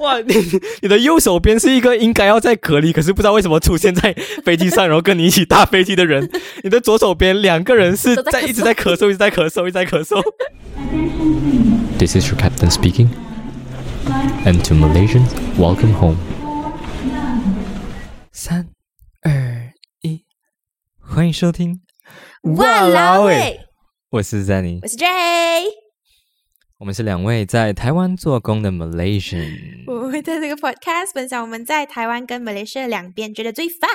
哇，你你的右手边是一个应该要在隔离，可是不知道为什么出现在飞机上，然后跟你一起搭飞机的人。你的左手边两个人是在一直在咳嗽，一直在咳嗽，一直在咳嗽。This is your captain speaking. And to Malaysians, welcome home. 三二一，欢迎收听。哇啦喂，我是 Zenny，我是 J。我们是两位在台湾做工的 Malaysian。我会在这个 podcast 分享我们在台湾跟 Malaysia 两边觉得最烦，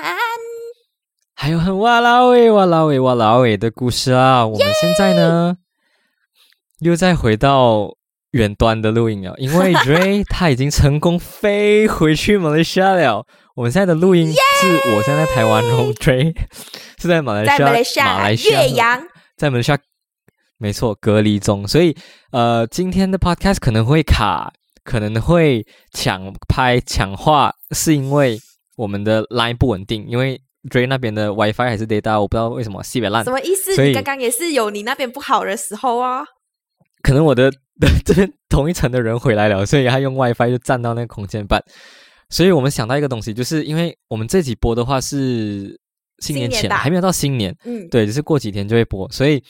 还有很哇啦喂哇啦喂哇啦喂的故事啊。我们现在呢，又再回到远端的录音了，因为 Ray 他已经成功飞回去 Malaysia 了。我们现在的录音是我现在台湾，然后 Ray 是在马来西亚，马来西亚岳阳，在马来西亚。没错，隔离中，所以呃，今天的 podcast 可能会卡，可能会抢拍抢话，是因为我们的 line 不稳定，因为 Dray 那边的 WiFi 还是 data，我不知道为什么西北烂。什么意思？你刚刚也是有你那边不好的时候啊？可能我的 这边同一层的人回来了，所以他用 WiFi 就占到那个空间半。所以我们想到一个东西，就是因为我们这几波的话是。新年前还没有到新年，嗯，对，只是过几天就会播，所以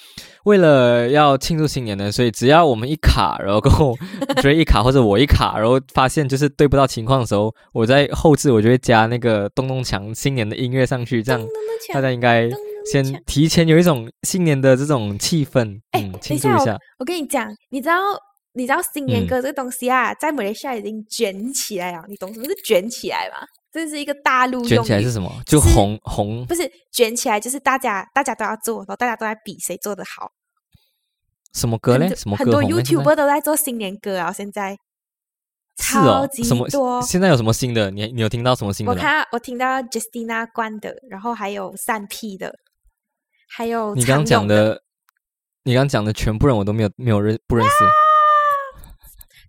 为了要庆祝新年呢，所以只要我们一卡，然后过后追一卡或者我一卡，然后发现就是对不到情况的时候，我在后置我就会加那个咚咚锵新年的音乐上去，这样大家应该先提前有一种新年的这种气氛，嗯，庆祝一下。我跟你讲，你知道你知道新年歌这个东西啊，在马来西亚已经卷起来了，你懂什么是卷起来吗？这是一个大陆卷起来是什么？就红红不是卷起来，就是大家大家都要做，然后大家都在比谁做的好。什么歌嘞？什么很多 YouTuber 都在做新年歌啊！现在超级多。现在有什么新的？你你有听到什么新的？我看我听到 Justina 关的，然后还有三 P 的，还有你刚讲的，你刚讲的全部人我都没有没有认不认识。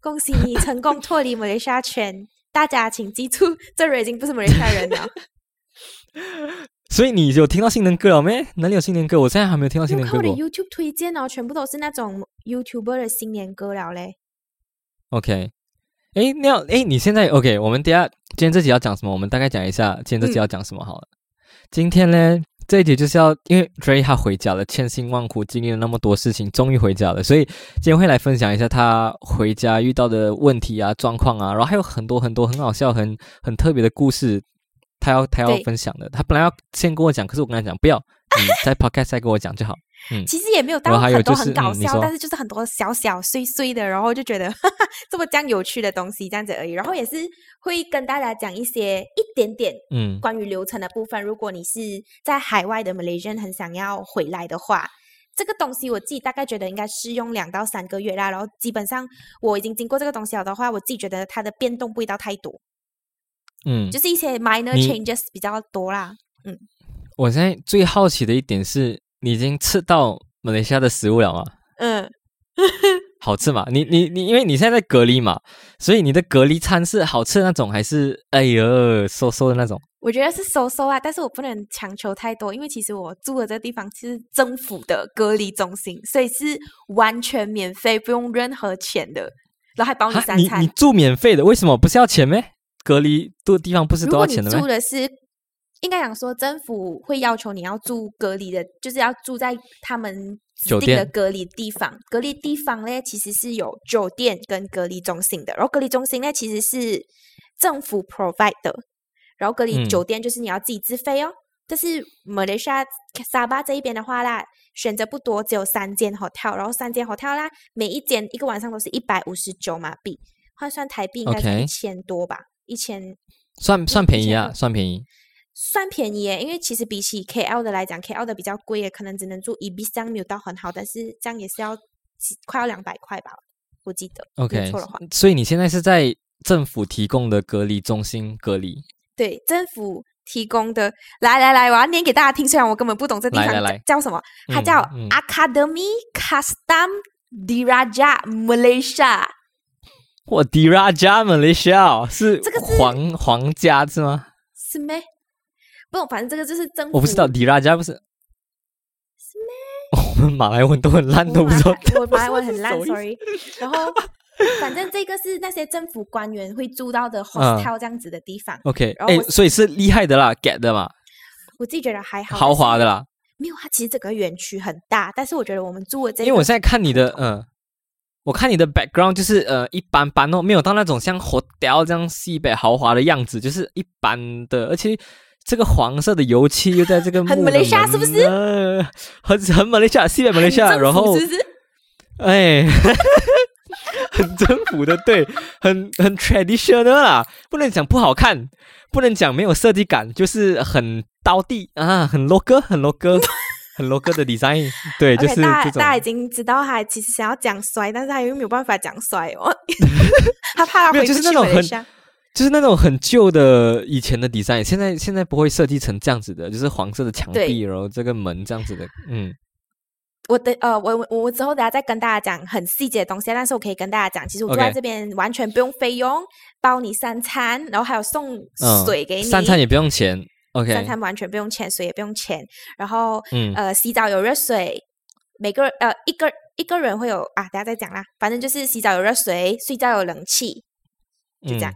恭喜你成功脱离马来西亚圈。大家请记住，这人已经不是马来西亚人了。所以你有听到新年歌了没？哪里有新年歌？我现在还没有听到新年歌。我的 YouTube 推荐哦，全部都是那种 YouTuber 的新年歌了嘞。OK，哎，那要哎，你现在 OK？我们等下今天这集要讲什么？我们大概讲一下今天这集要讲什么好了。今天呢？这一题就是要，因为 Dray 他回家了，千辛万苦经历了那么多事情，终于回家了，所以今天会来分享一下他回家遇到的问题啊、状况啊，然后还有很多很多很好笑、很很特别的故事，他要他要分享的。他本来要先跟我讲，可是我跟他讲不要，你在 Podcast 再跟我讲就好。嗯，其实也没有到很多很搞笑，但是就是很多小小碎碎的，然后就觉得这么这样有趣的东西这样子而已。然后也是会跟大家讲一些一点点嗯关于流程的部分。如果你是在海外的 Malaysian 很想要回来的话，这个东西我自己大概觉得应该是用两到三个月啦。然后基本上我已经经过这个东西了的话，我自己觉得它的变动不会到太多。嗯，就是一些 minor changes 比较多啦。嗯，我现在最好奇的一点是。你已经吃到马来西亚的食物了吗？嗯，好吃吗？你你你，因为你现在在隔离嘛，所以你的隔离餐是好吃的那种，还是哎呦收收的那种？我觉得是收收啊，但是我不能强求太多，因为其实我住的这个地方是政府的隔离中心，所以是完全免费，不用任何钱的，然后还包你三餐。你你住免费的，为什么不是要钱咩？隔离的地方不是都要钱的吗？住的是。应该讲说，政府会要求你要住隔离的，就是要住在他们指定的隔离地方。隔离地方呢，其实是有酒店跟隔离中心的。然后隔离中心呢，其实是政府 provide 的。然后隔离酒店就是你要自己自费哦。但是马来西亚沙巴这一边的话啦，选择不多，只有三间 hotel，然后三间 hotel 啦，每一间一个晚上都是一百五十九马币，换算台币应该是一千多吧？一千算算便宜啊，算便宜。算便宜耶，因为其实比起 KL 的来讲，KL 的比较贵，可能只能住一 B 三，没有到很好，但是这样也是要快要两百块吧，我记得。OK，错的话。所以你现在是在政府提供的隔离中心隔离？对，政府提供的。来来来，我要念给大家听，虽然我根本不懂这地方叫什么，它叫 Academy Custom Diraja Malaysia。哇，Diraja Malaysia 是这个皇皇家是吗？是咩？不，反正这个就是政府。我不知道，迪拉加不是。是咩？我们马来文都很烂，都不知道。我马来文 很烂，sorry。然后 反正这个是那些政府官员会住到的 hostel 这样子的地方。OK，哎，所以是厉害的啦，get 的嘛。我自己觉得还好，豪华的啦。没有，它其实整个园区很大，但是我觉得我们住的这，因为我现在看你的，嗯，我看你的 background 就是呃一般般哦，没有到那种像 hotel 这样西北豪华的样子，就是一般的，而且这个黄色的油漆又在这个很马来西亚是不是？很很马来西亚，西北马来西亚，然后哎。很征服的，对，很很 traditional 啦，不能讲不好看，不能讲没有设计感，就是很刀地啊，很 local，很 local，很 local 的 design，对，就是大大家已经知道他其实想要讲衰，但是他又没有办法讲衰哦，他怕他回不去很，就是那种很旧的以前的 design，现在现在不会设计成这样子的，就是黄色的墙壁，然后这个门这样子的，嗯。我的呃，我我我之后等下再跟大家讲很细节的东西，但是我可以跟大家讲，其实我住在这边完全不用费用，包你三餐，然后还有送水给你，三餐也不用钱，OK，三餐完全不用钱，水也不用钱，然后嗯。呃洗澡有热水，每个呃一个一个人会有啊，等下再讲啦，反正就是洗澡有热水，睡觉有冷气，就这样。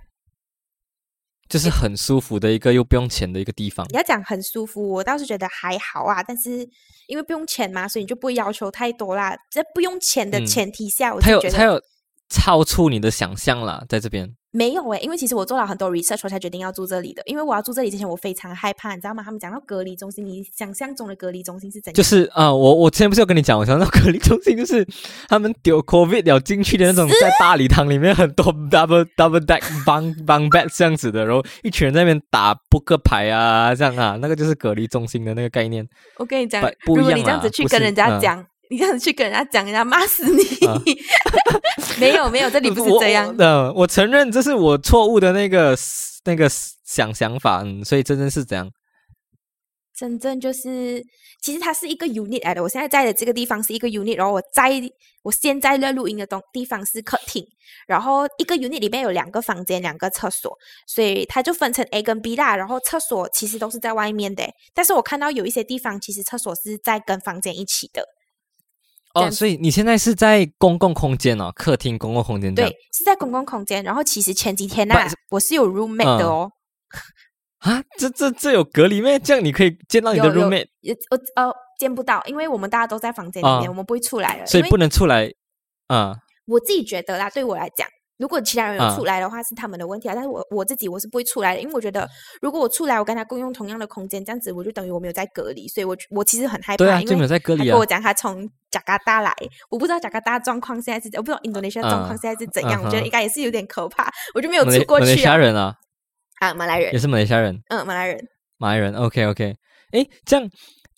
就是很舒服的一个又不用钱的一个地方。你要讲很舒服，我倒是觉得还好啊。但是因为不用钱嘛，所以你就不会要求太多啦。在不用钱的前提下，我就觉得。超出你的想象啦，在这边没有诶，因为其实我做了很多 research，我才决定要住这里的。因为我要住这里之前，我非常害怕，你知道吗？他们讲到隔离中心，你想象中的隔离中心是怎样？就是啊，我我之前不是有跟你讲，我想到隔离中心就是他们丢 COVID 了进去的那种，在大礼堂里面很多 double double deck bung bung bed 这样子的，然后一群人在那边打扑克牌啊，这样啊，那个就是隔离中心的那个概念。我跟你讲，如果你这样子去跟人家讲。你这样子去跟人家讲，人家骂死你！没有没有，这里不是这样的。我承认这是我错误的那个那个想想法，嗯所以真正是怎样？真正就是，其实它是一个 unit 来的。我现在在的这个地方是一个 unit，然后我在我现在在录音的东地方是客厅，然后一个 unit 里面有两个房间，两个厕所，所以它就分成 A 跟 B 啦。然后厕所其实都是在外面的，但是我看到有一些地方其实厕所是在跟房间一起的。哦，所以你现在是在公共空间哦，客厅公共空间对，是在公共空间。然后其实前几天呢，我是有 roommate 的哦。啊，这这这有隔离咩？这样你可以见到你的 roommate？我呃见不到，因为我们大家都在房间里面，我们不会出来了，所以不能出来。啊，我自己觉得啦，对我来讲。如果其他人有出来的话，是他们的问题啊。但是我我自己我是不会出来的，因为我觉得如果我出来，我跟他共用同样的空间，这样子我就等于我没有在隔离，所以我我其实很害怕。对啊，就没有在隔离啊。跟我讲他从加拿大来，我不知道加拿大状况现在是，我不知道印度尼西亚状况现在是怎样。我觉得应该也是有点可怕，我就没有出过去。马来西亚人啊，啊，马来人也是马来西亚人。嗯，马来人，马来人。OK OK，哎，这样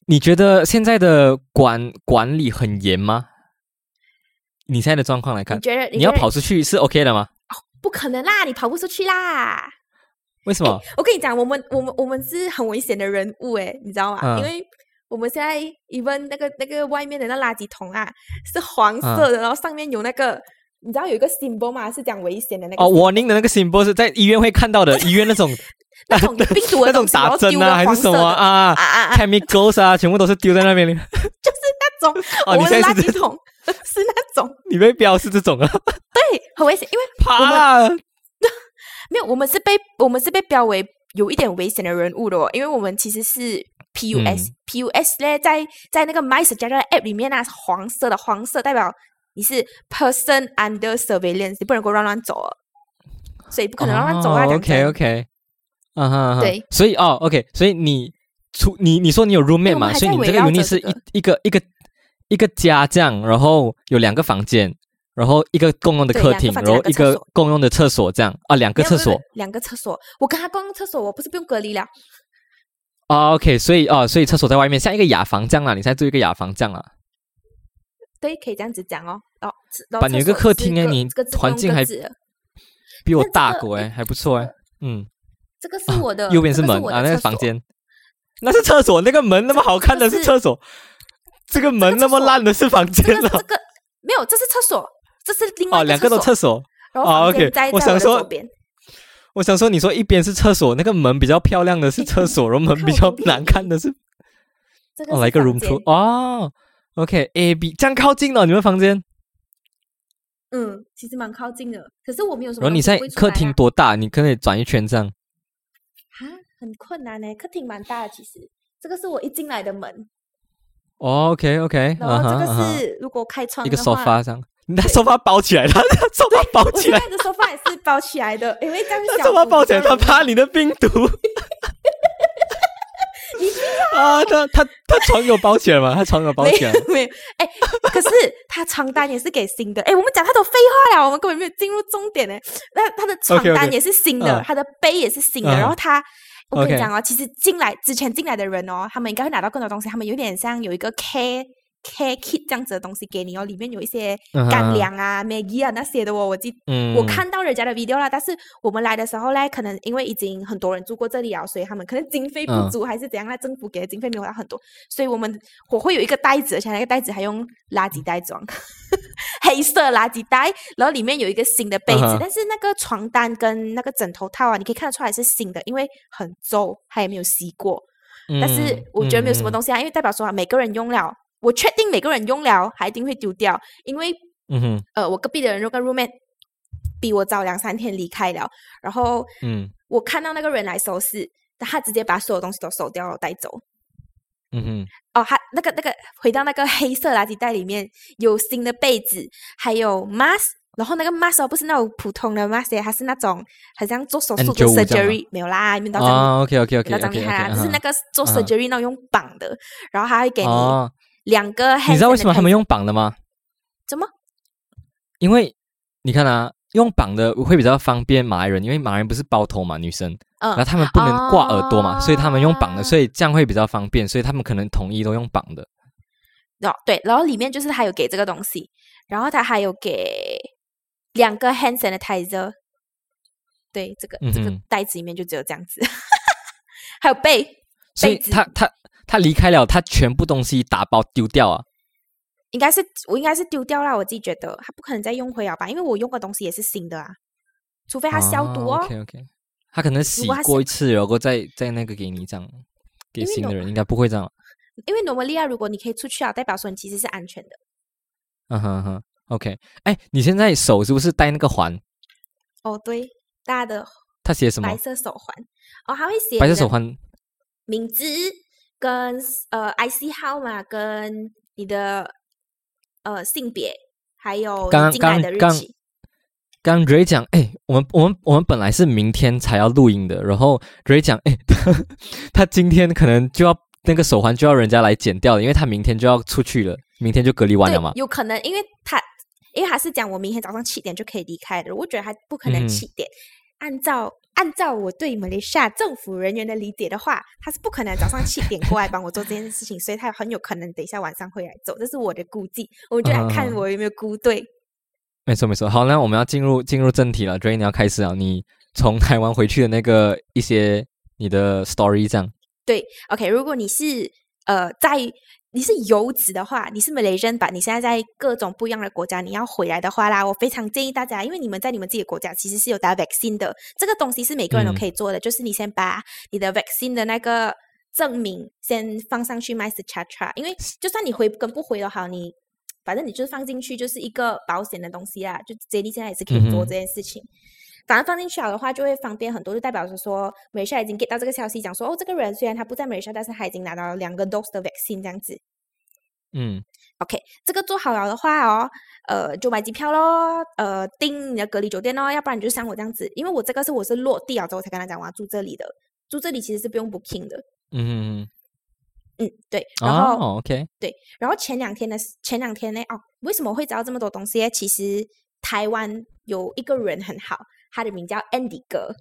你觉得现在的管管理很严吗？你现在的状况来看，你觉得你要跑出去是 OK 的吗？不可能啦，你跑不出去啦！为什么？我跟你讲，我们我们我们是很危险的人物诶，你知道吗？因为我们现在 even 那个那个外面的那垃圾桶啊，是黄色的，然后上面有那个，你知道有一个 symbol 吗？是讲危险的那个。哦，warning 的那个 symbol 是在医院会看到的，医院那种 那种病毒那种打针啊，还是什么啊？chemicals 啊，全部都是丢在那边的。就是那种我们的垃圾桶。是那种，你被标是这种啊？对，很危险，因为怕了。没有，我们是被我们是被标为有一点危险的人物的哦，因为我们其实是 PUS，PUS 咧，在在那个 My s 加的 App 里面呢，是黄色的，黄色代表你是 Person Under Surveillance，你不能够乱乱走，所以不可能乱乱走啊。OK OK，嗯哼，对，所以哦，OK，所以你出你你说你有 roommate 嘛？所以你这个 unit 是一一个一个。一个家这样，然后有两个房间，然后一个共用的客厅，然后一个共用的厕所，这样啊，两个厕所，两个厕所。我跟他共用厕所，我不是不用隔离了。啊，OK，所以啊，所以厕所在外面，像一个雅房这样啊，你在住一个雅房这样啊。对，可以这样子讲哦。哦，把你一个客厅哎，你环境还比我大过哎，还不错哎。嗯，这个是我的，右边是门啊，那个房间，那是厕所，那个门那么好看的是厕所。这个门那么烂的是房间了，这个没有，这是厕所，这是另外哦，两个都厕所。哦，OK，我想说，我想说，你说一边是厕所，那个门比较漂亮的是厕所，然后门比较难看的是，哦，来一个 room tour 哦，OK，A B 这样靠近了，你们房间嗯，其实蛮靠近的，可是我没有什么。然后你在客厅多大？你可以转一圈这样。啊，很困难呢。客厅蛮大的，其实这个是我一进来的门。OK OK，然后这个是如果开窗一个沙发上，你的沙发包起来，他沙发包起来，我的沙发也是包起来的，因为这样沙发包起来，他怕你的病毒。啊，他他他床有包起来吗？他床有包起来？没有，哎，可是他床单也是给新的。哎，我们讲太多废话了，我们根本没有进入重点呢。那他的床单也是新的，他的杯也是新的，然后他。我跟你讲哦，其实进来之前进来的人哦，他们应该会拿到更多东西。他们有点像有一个 K。care kit 这样子的东西给你哦，里面有一些干粮啊、Maggie 啊那些的哦。我记我看到人家的 video 啦，但是我们来的时候呢，可能因为已经很多人住过这里啊，所以他们可能经费不足还是怎样那政府给的经费没有到很多，所以我们我会有一个袋子，而且那个袋子还用垃圾袋装，黑色垃圾袋，然后里面有一个新的被子，但是那个床单跟那个枕头套啊，你可以看得出来是新的，因为很皱，它也没有洗过。但是我觉得没有什么东西啊，因为代表说啊每个人用了。我确定每个人用了还一定会丢掉，因为，嗯哼，呃，我隔壁的人那个 roommate 比我早两三天离开了，然后，嗯，我看到那个人来收拾，他直接把所有东西都收掉了带走，嗯哼，哦，还那个那个回到那个黑色垃圾袋里面有新的被子，还有 mask，然后那个 mask 不是那种普通的 mask，它是那种好像做手术的 surgery 没有啦，没到这样，OK OK OK，那张厉害啦，就是那个做 surgery 那种用绑的，然后他会给你。两个，你知道为什么他们用绑的吗？怎么？因为你看啊，用绑的会比较方便马来人，因为马来人不是包头嘛，女生，然后他们不能挂耳朵嘛，所以他们用绑的，所以这样会比较方便，所以他们可能统一都用绑的。哦，对，然后里面就是还有给这个东西，然后他还有给两个 hand sanitizer，对，这个这个袋子里面就只有这样子，还有被，所以他他。他离开了，他全部东西打包丢掉啊？应该是我应该是丢掉了，我自己觉得他不可能再用回了吧？因为我用的东西也是新的啊，除非他消毒哦。OK OK，他可能洗过一次，然后再再那个给你这样，给新的人应该不会这样。因为诺玛利亚，如果你可以出去啊，代表说你其实是安全的。嗯哼哼，OK。哎，你现在手是不是戴那个环？哦，对，大的。他写什么？白色手环。哦，他会写白色手环名字。跟呃 IC 号码跟你的呃性别，还有进来的日期。刚 Ray 讲，哎，我们我们我们本来是明天才要录音的，然后 Ray 讲，哎，他今天可能就要那个手环就要人家来剪掉了，因为他明天就要出去了，明天就隔离完了嘛。有可能，因为他因为他是讲我明天早上七点就可以离开的，我觉得他不可能七点，按照。按照我对马来西亚政府人员的理解的话，他是不可能早上七点过来帮我做这件事情，所以他很有可能等一下晚上会来做，这是我的估计。我们就来看我有没有估对。没错没错，好，那我们要进入进入正题了，Dray，你要开始啊，你从台湾回去的那个一些你的 story 这样。对，OK，如果你是呃在。你是游子的话，你是 Malaysian 吧？你现在在各种不一样的国家，你要回来的话啦，我非常建议大家，因为你们在你们自己的国家其实是有打 vaccine 的，这个东西是每个人都可以做的，就是你先把你的 vaccine 的那个证明先放上去 m y s c h a t r a 因为就算你回跟不回都好，你反正你就是放进去就是一个保险的东西啦，就 j d 现在也是可以做这件事情。反正放进去好的话，就会方便很多，就代表着说，美莎已经 get 到这个消息，讲说，哦，这个人虽然他不在美莎，但是他已经拿到了两个 dose 的 vaccine 这样子。嗯，OK，这个做好了的话哦，呃，就买机票咯，呃，订你的隔离酒店咯，要不然你就像我这样子，因为我这个是我是落地了之后才跟他讲我要住这里的，住这里其实是不用 booking 的。嗯嗯嗯，嗯，对，然后 OK，对，然后前两天的前两天呢，哦，为什么会知道这么多东西？其实台湾有一个人很好。他的名叫 Andy 哥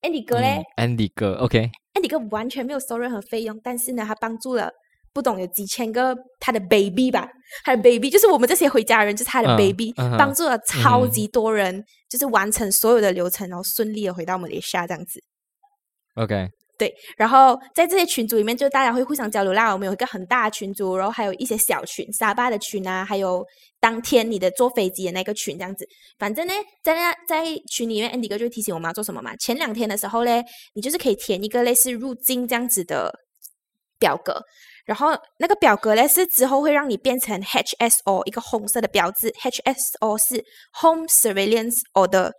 ，Andy 哥嘞，Andy 哥，OK，Andy 哥完全没有收任何费用，但是呢，他帮助了不懂有几千个他的 baby 吧，他的 baby 就是我们这些回家人，就是他的 baby，帮助了超级多人，就是完成所有的流程，然后顺利的回到马来西亚这样子，OK。对，然后在这些群组里面，就大家会互相交流啦。我们有一个很大的群组，然后还有一些小群，沙巴的群啊，还有当天你的坐飞机的那个群这样子。反正呢，在那在群里面，Andy 哥就提醒我们要做什么嘛。前两天的时候嘞，你就是可以填一个类似入境这样子的表格，然后那个表格呢是之后会让你变成 HSO 一个红色的标志，HSO 是 Home Surveillance Order，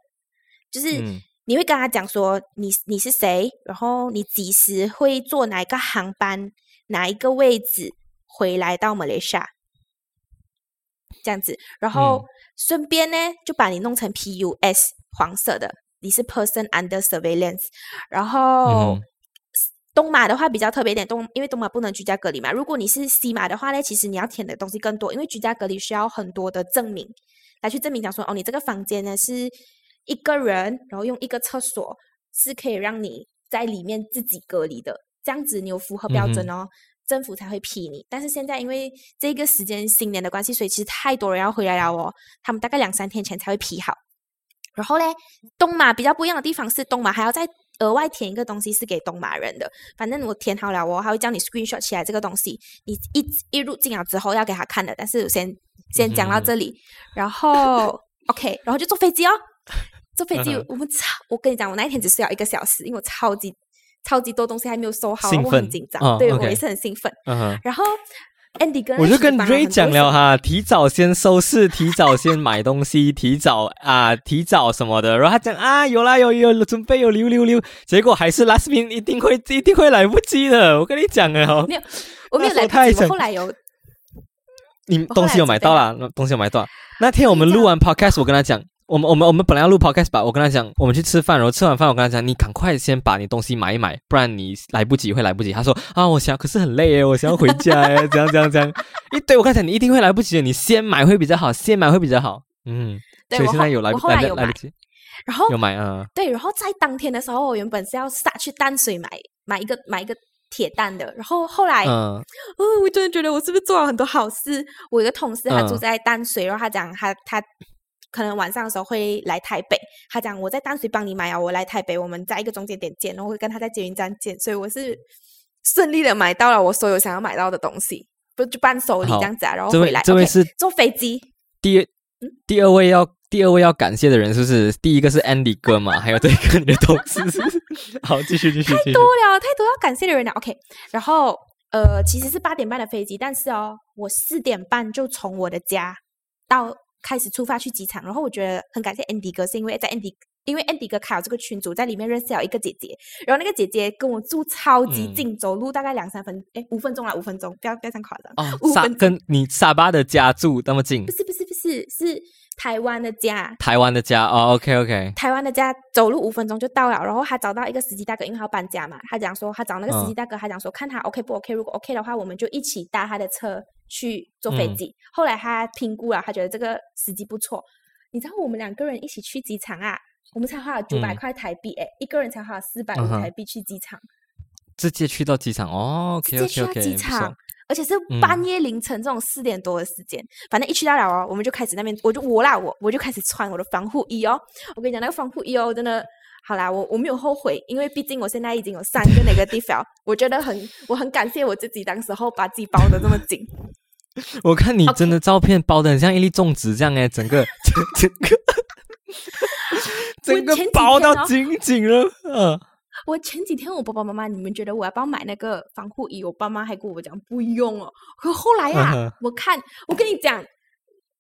就是你会跟他讲说你你是谁，然后你几时会坐哪一个航班，哪一个位置回来到马来西亚，这样子，然后顺便呢就把你弄成 PUS 黄色的，你是 Person Under Surveillance，然后。东马的话比较特别一点，东因为东马不能居家隔离嘛。如果你是西马的话呢，其实你要填的东西更多，因为居家隔离需要很多的证明来去证明，讲说哦，你这个房间呢是一个人，然后用一个厕所是可以让你在里面自己隔离的，这样子你有符合标准哦，政府才会批你。但是现在因为这个时间新年的关系，所以其实太多人要回来了哦，他们大概两三天前才会批好。然后嘞，东马比较不一样的地方是，东马还要再额外填一个东西是给东马人的。反正我填好了，我还会叫你 screenshot 起来这个东西。你一一入境了之后要给他看的。但是先先讲到这里，然后 OK，然后就坐飞机哦。坐飞机，我们超，我跟你讲，我那一天只睡了一个小时，因为我超级超级多东西还没有收好，我很紧张。对我也是很兴奋。然后。Andy 跟，我就跟 Ray 讲了哈，提早先收拾，提早先买东西，提早啊，提早什么的。然后他讲啊，有啦，有有准备，有溜溜溜。结果还是 last minute 一定会一定会来不及的。我跟你讲啊，没有，我没有来不及。后来有，你东西有买到啦，东西有买到。那天我们录完 podcast，我跟他讲。我们我们我们本来要录 podcast 吧，我跟他讲，我们去吃饭，然后吃完饭我跟他讲，你赶快先把你东西买一买，不然你来不及会来不及。他说啊，我想可是很累诶，我想要回家诶，这样这样这样。一堆我刚才你一定会来不及的，你先买会比较好，先买会比较好。嗯，所以现在有来来来不及，然后有买啊。对，然后在当天的时候，我原本是要杀去淡水买买一个买一个铁蛋的，然后后来，嗯，哦我真的觉得我是不是做了很多好事？我一个同事他住在淡水，然后他讲他他。可能晚上的时候会来台北，他讲我在淡水帮你买啊，我来台北，我们在一个中间点见，然后会跟他在捷运站见，所以我是顺利的买到了我所有想要买到的东西，不就伴手礼这样子啊，然后回来。这位是坐飞机。第第二位要第二位要感谢的人是不是？第一个是 Andy 哥嘛，还有这个你的同事。好，继续继续。太多了，太多要感谢的人了。OK，然后呃，其实是八点半的飞机，但是哦，我四点半就从我的家到。开始出发去机场，然后我觉得很感谢 Andy 哥，是因为在 Andy，因为 Andy 哥开了这个群组，在里面认识了一个姐姐，然后那个姐姐跟我住超级近，走路大概两三分，哎，五分钟啦，五分钟，不要不要这样夸张。哦，沙跟你沙巴的家住那么近？不是不是不是，是台湾的家。台湾的家哦，OK OK。台湾的家走路五分钟就到了，然后他找到一个司机大哥，因为他要搬家嘛，他讲说他找那个司机大哥，他讲说看他 OK 不 OK，如果 OK 的话，我们就一起搭他的车。去坐飞机，后来他评估了，他觉得这个司机不错。你知道我们两个人一起去机场啊，我们才花了九百块台币，哎，一个人才花了四百五台币去机场，直接去到机场哦，直接去到机场，而且是半夜凌晨这种四点多的时间，反正一去到了哦，我们就开始那边，我就我啦，我我就开始穿我的防护衣哦。我跟你讲，那个防护衣哦，真的好啦，我我没有后悔，因为毕竟我现在已经有三个那个地方，我觉得很我很感谢我自己，当时候把自己包的这么紧。我看你真的照片包的很像一粒粽子这样哎，整个 整个 整个包到紧紧了。嗯，我前几天我爸爸妈妈你们觉得我要帮买那个防护衣，我爸妈还跟我讲不用哦。可后来呀，我看我跟你讲，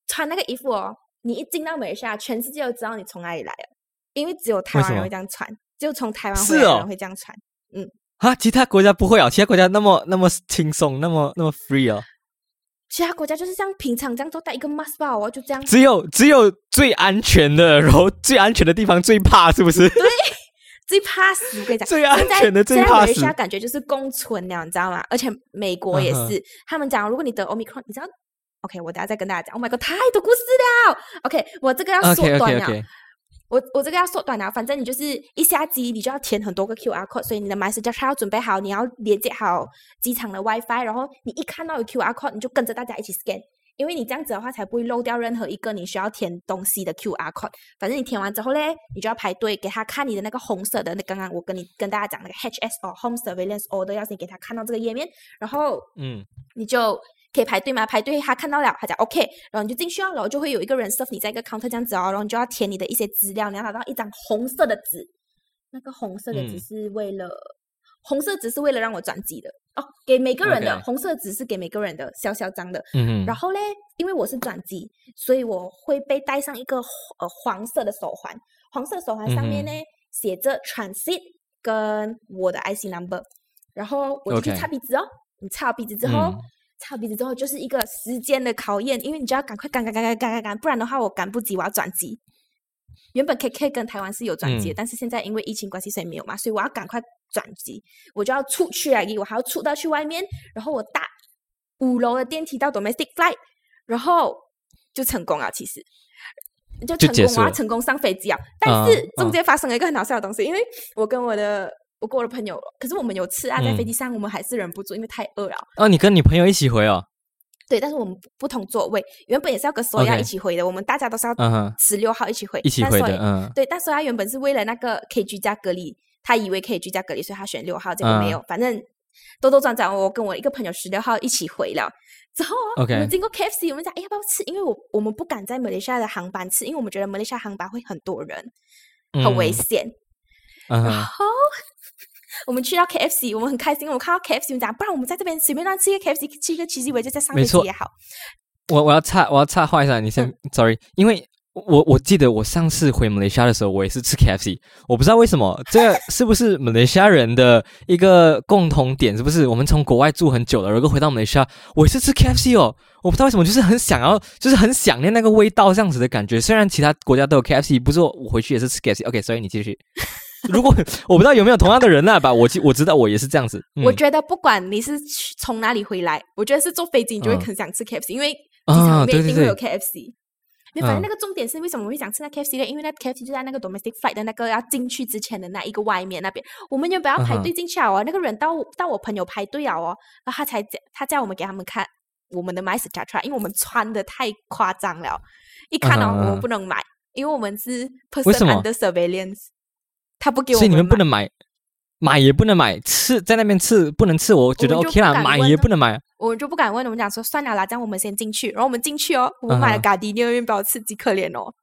穿那个衣服哦，你一进到美下，全世界都知道你从哪里来了，因为只有台湾人会这样穿，只有从台湾回来的人会这样穿。嗯，啊，其他国家不会啊，其他国家那么那么轻松，那么那么 free 哦。其他国家就是像平常这样都，戴一个 mask 吧，我就这样。只有只有最安全的，然后最安全的地方最怕，是不是？对，最怕死。我跟你讲，最安全的最怕死。感觉就是共存了，你知道吗？而且美国也是，他们讲，如果你得 omicron，你知道？OK，我等下再跟大家讲。Oh my god，太多故事了。OK，我这个要缩短了。我我这个要缩短了，反正你就是一下机，你就要填很多个 QR code，所以你的 message 要准备好，你要连接好机场的 WiFi，然后你一看到有 QR code，你就跟着大家一起 scan，因为你这样子的话才不会漏掉任何一个你需要填东西的 QR code。反正你填完之后嘞，你就要排队给他看你的那个红色的，那刚刚我跟你跟大家讲那个 H S 哦 Home Surveillance Order，要先给他看到这个页面，然后嗯，你就。可以排队吗？排队，他看到了，他讲 OK，然后你就进去哦，然后就会有一个人 serve 你在一个 counter 这样子哦，然后你就要填你的一些资料，你要拿到一张红色的纸，那个红色的纸是为了红色纸是为了让我转机的哦，给每个人的红色纸是给每个人的，小小张的。嗯然后嘞，因为我是转机，所以我会被戴上一个呃黄色的手环，黄色手环上面呢写着 transit 跟我的 IC number，然后我就去擦鼻子哦。你擦鼻子之后，擦鼻子之后就是一个时间的考验，因为你就要赶快赶赶赶赶赶赶赶，不然的话我赶不及，我要转机。原本 K K 跟台湾是有转机，但是现在因为疫情关系所以没有嘛，所以我要赶快。转机，我就要出去啊！我还要出到去外面，然后我搭五楼的电梯到 domestic flight，然后就成功了。其实就成功，我要成功上飞机啊！但是中间发生了一个很好笑的东西，因为我跟我的我跟我的朋友，可是我们有吃啊，在飞机上我们还是忍不住，因为太饿了。哦，你跟你朋友一起回哦？对，但是我们不同座位，原本也是要跟索亚一起回的，我们大家都是要十六号一起回，一起回的。嗯，对，但索亚原本是为了那个可以居家隔离。他以为可以居家隔离，所以他选六号，结果没有。反正兜兜转转，我跟我一个朋友十六号一起回了。之后我们经过 KFC，我们讲哎要不要吃？因为我我们不敢在马来西亚的航班吃，因为我们觉得马来西亚航班会很多人，很危险。然后我们去到 KFC，我们很开心。我们看到 KFC，我们讲不然我们在这边随便乱吃一个 KFC，吃一个奇迹围就在上面也好。我我要插我要插话一下，你先 sorry，因为。我我记得我上次回马来西亚的时候，我也是吃 KFC。我不知道为什么，这个 是不是马来西亚人的一个共同点？是不是我们从国外住很久了，如果回到马来西亚，我也是吃 KFC 哦。我不知道为什么，就是很想要，就是很想念那个味道这样子的感觉。虽然其他国家都有 KFC，不是我回去也是吃 KFC。OK，所以你继续。如果我不知道有没有同样的人呢？吧，我我知道我也是这样子。我觉得不管你是从哪里回来，我觉得是坐飞机你就会很想吃 KFC，因为机场里面一定会有 KFC。你反正那个重点是为什么我会想吃那 KFC 呢？因为那 KFC 就在那个 domestic flight 的那个要进去之前的那一个外面那边，我们原本要排队进去啊！哦，那个人到到我朋友排队啊！哦，然后他才他叫我们给他们看我们的 m y s t 出来，因为我们穿的太夸张了，一看到我们不能买，因为我们是 person under surveillance，他不给我，所以你们不能买。买也不能买，吃在那边吃不能吃，我觉得 OK 啦。买也不能买，我就不敢问。我们讲说算了啦，这样我们先进去，然后我们进去哦，我们买了咖喱牛面包，刺激可怜哦。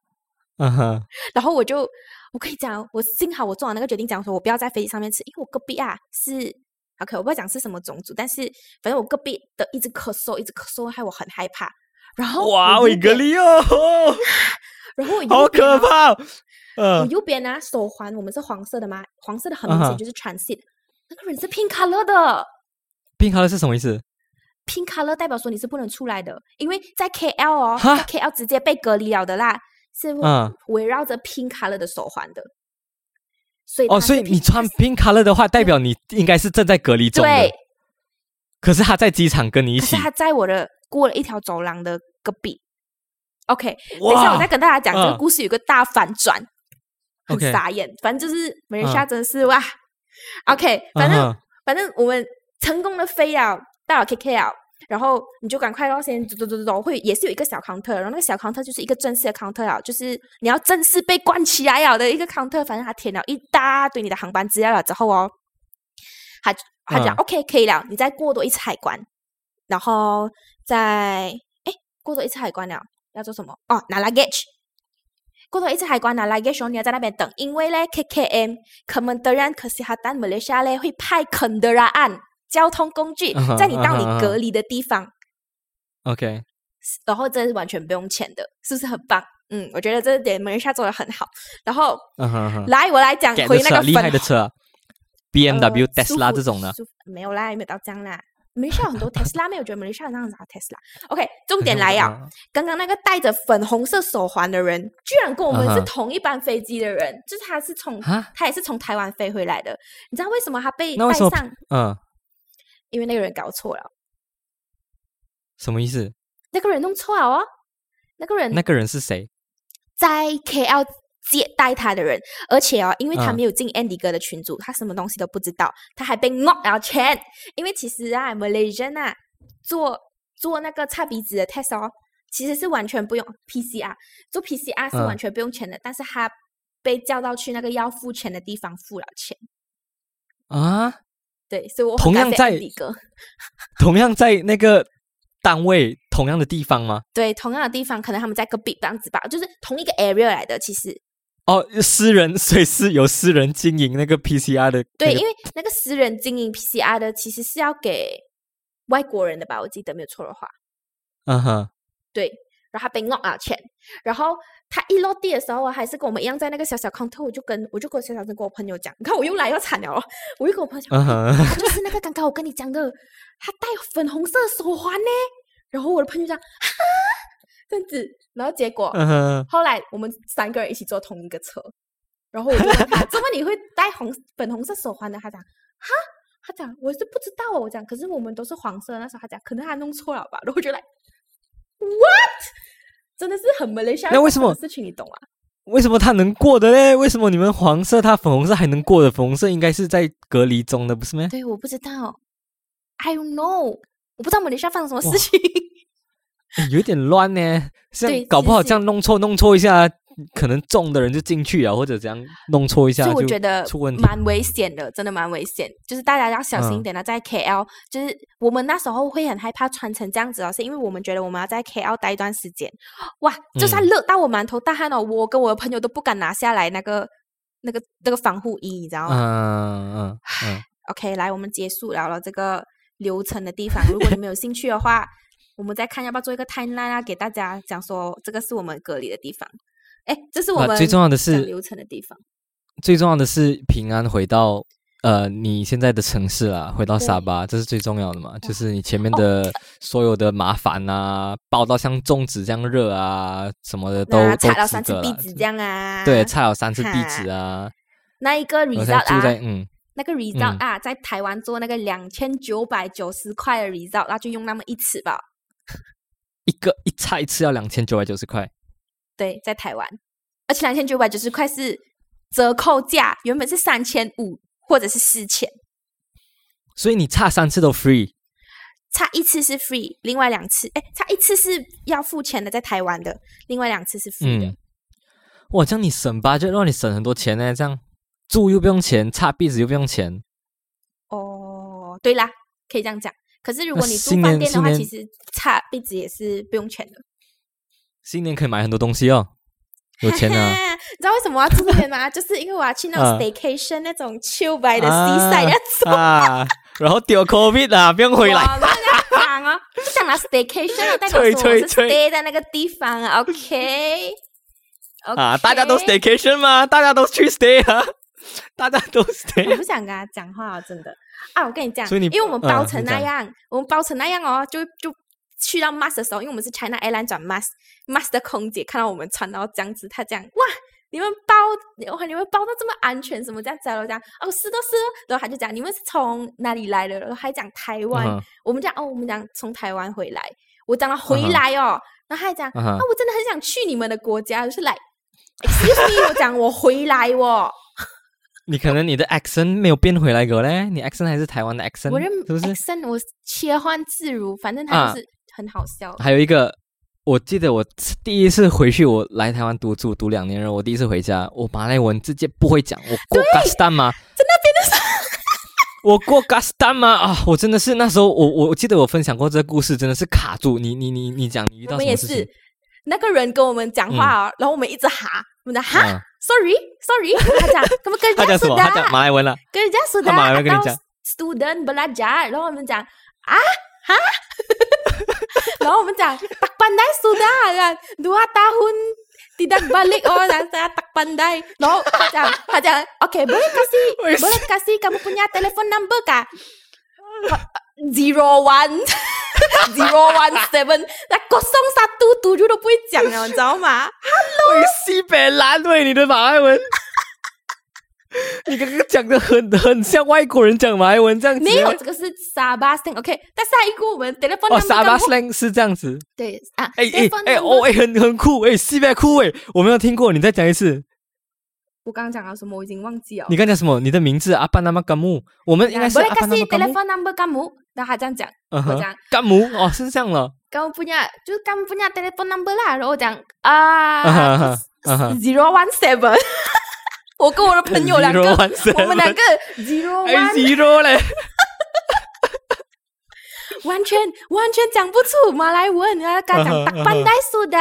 嗯哼。然后我就我可以讲，我幸好我做完那个决定，讲说我不要在飞机上面吃，因为我隔壁啊是 OK，我不知道讲是什么种族，但是反正我隔壁的一直咳嗽，一直咳嗽，害我很害怕。然后哇，维格利哦，然后好可怕。我右边呢，手环我们是黄色的嘛？黄色的很明显就是 transit，那个人是 pink color 的。pink color 是什么意思？pink color 代表说你是不能出来的，因为在 KL 哦，在 KL 直接被隔离了的啦，是围绕着 pink color 的手环的。所以哦，所以你穿 pink color 的话，代表你应该是正在隔离中的。可是他在机场跟你一起，是他在我的过了一条走廊的隔壁。OK，等一下我再跟大家讲这个故事，有个大反转。很傻眼，反正就是马来西亚真的是哇，OK，反正反正我们成功的飞了到了 KK 了然后你就赶快咯，先走走走走，会也是有一个小 counter，然后那个小 counter 就是一个正式的 counter 啊，就是你要正式被关起来了的一个 counter，反正他填了一大堆你的航班资料了之后哦，他他讲 OK 可以了，你再过多一次海关，然后再哎过多一次海关了要做什么？哦拿 luggage。过头一次海关拿来给兄弟在那边等，因为嘞 KKM 可门的人可是他单马来西亚嘞会派肯德拉案交通工具在你到你隔离的地方，OK，然后这是完全不用钱的，是不是很棒？嗯，我觉得这点马来西亚做的很好。然后来我来讲回那个厉害的车，BMW、Tesla 这种的，没有啦，没有到这样啦。马来西亚很多特斯拉，没有觉得马来西亚这样子啊。特斯拉，OK，重点来呀！刚刚那个戴着粉红色手环的人，居然跟我们是同一班飞机的人，就是他是从他也是从台湾飞回来的。你知道为什么他被带上？嗯，因为那个人搞错了。什么意思？那个人弄错了哦。那个人，那个人是谁？在 KL。接待他的人，而且哦，因为他没有进 Andy 哥的群组，他什么东西都不知道，他还被 knock 了钱。因为其实啊，Malaysia 啊，做做那个擦鼻子的 test 哦，其实是完全不用 PCR，做 PCR 是完全不用钱的，但是他被叫到去那个要付钱的地方付了钱啊。对，所以我同样在 Andy 哥，同样在那个单位同样的地方吗？对，同样的地方，可能他们在隔壁这样子吧，就是同一个 area 来的，其实。哦，私人所以是有私人经营那个 PCR 的。对，因为那个私人经营 PCR 的其实是要给外国人的吧？我记得没有错的话。嗯哼。对，然后他被弄了钱，然后他一落地的时候，还是跟我们一样在那个小小 counter，我就跟我就跟小小声跟我朋友讲，你看我又来要惨了，我又跟我朋友讲，他就是那个刚刚我跟你讲的，他戴粉红色手环呢。然后我的朋友讲，哈，这样子，然后结果后来我们三个人一起坐同一个车，然后我就问他，怎么你会戴红粉红色手环的？他讲，哈，他讲我是不知道哦，我讲，可是我们都是黄色，那时候他讲，可能他弄错了吧？然后我就来，what？真的是很没雷下那为什么事情你懂啊？为什么他能过的嘞？为什么你们黄色他粉红色还能过的？粉红色应该是在隔离中的，不是吗？对，我不知道，I don't know。我不知道马来西亚发生什么事情，有点乱呢。像搞不好这样弄错弄错一下，可能中的人就进去啊，或者这样弄错一下，我觉得出问题，蛮危险的，真的蛮危险。就是大家要小心一点了，在 KL，就是我们那时候会很害怕穿成这样子哦，是因为我们觉得我们要在 KL 待一段时间。哇，就算热到我满头大汗哦，我跟我的朋友都不敢拿下来那个那个那个防护衣，你知道吗？嗯嗯嗯。OK，来，我们结束聊了这个。流程的地方，如果你们有兴趣的话，我们再看要不要做一个 timeline 啊，给大家讲说这个是我们隔离的地方。哎，这是我们最重要的是流程的地方。最重要的是平安回到呃你现在的城市啦，回到沙巴，这是最重要的嘛。就是你前面的 所有的麻烦啊，包到像粽子这样热啊，什么的都都差了三次壁纸这样啊。对，差了三次壁纸啊。那一个 result 啊，嗯。那个 result 啊，在台湾做那个两千九百九十块的 result，那就用那么一次吧。一个一差一次要两千九百九十块。对，在台湾，而且两千九百九十块是折扣价，原本是三千五或者是四千。所以你差三次都 free，差一次是 free，另外两次，哎，差一次是要付钱的，在台湾的，另外两次是 free 的。哇，这样你省吧，就让你省很多钱呢，这样。住又不用钱，擦壁纸又不用钱。哦，对啦，可以这样讲。可是如果你住饭店的话，其实擦壁纸也是不用钱的。新年可以买很多东西哦，有钱啊！你知道为什么要住这边吗？就是因为我要去那种 staycation 那种秋白的 seaside 啊，然后丢 covid 啊，不用回来。讲啊，就讲拿 staycation，代表说我是 stay 在那个地方啊，OK？啊，大家都 staycation 吗？大家都去 stay 啊？大家都 stay 我不想跟他讲话，真的啊！我跟你讲，因为我们包成那样，我们包成那样哦，就就去到 Mas 的时候，因为我们是 China Airline 转 Mas，Mas 的空姐看到我们穿到这样子，她讲哇，你们包哇，你们包的这么安全，什么这样子？我讲哦，是的，是。然后他就讲你们是从哪里来的？然后还讲台湾，我们讲哦，我们讲从台湾回来。我讲了回来哦，然后还讲啊，我真的很想去你们的国家，就是来 excuse me，我讲我回来哦。你可能你的 accent 没有变回来过嘞，你 accent 还是台湾的 accent，我认是不是？accent 我切换自如，反正它就是很好笑。还有一个，我记得我第一次回去，我来台湾读住读两年，然后我第一次回家，我马来文直接不会讲，我过 Gastan 吗？在那边的时候，我过 Gastan 吗？啊，我真的是那时候，我我记得我分享过这个故事，真的是卡住。你你你你讲，你遇到什么事情？那个人跟我们讲话哦，然后我们一直哈，我们的哈。Sorry，Sorry，他讲，他们跟人家说的，他讲马来文了，跟人家说的，马来文跟你讲，student belajar，然后我们讲啊哈，然后我们讲tak pandai sudah kan dua tahun tidak balik oh saya tak pandai，然后他讲他讲 OK boleh kasih boleh kasih kamu punya telefon number kah zero one Zero one seven，那 kosong satu tujuh 都不会讲了，你知道吗？Hello，西北烂喂你的马来文，你刚刚讲的很很像外国人讲马来文这样子。没有，这个是沙巴 slang，OK。但下一个我们 telephone 哦，沙巴 slang 是这样子。对啊，哎哎哎哦哎，很很酷哎，西北酷哎，我没有听过，你再讲一次。我刚刚讲了什么？我已经忘记了。你刚讲什么？你的名字阿巴那么甘木，我们应该是阿巴那么甘木。木，那他这样讲，我讲干母哦，是这样了。干母不要，就是干母不要 telephone number 啦。然后我讲啊，zero one seven。我跟我的朋友两个，我们两个 zero one zero 嘞，完全完全讲不出马来文，然后刚讲大班代数的。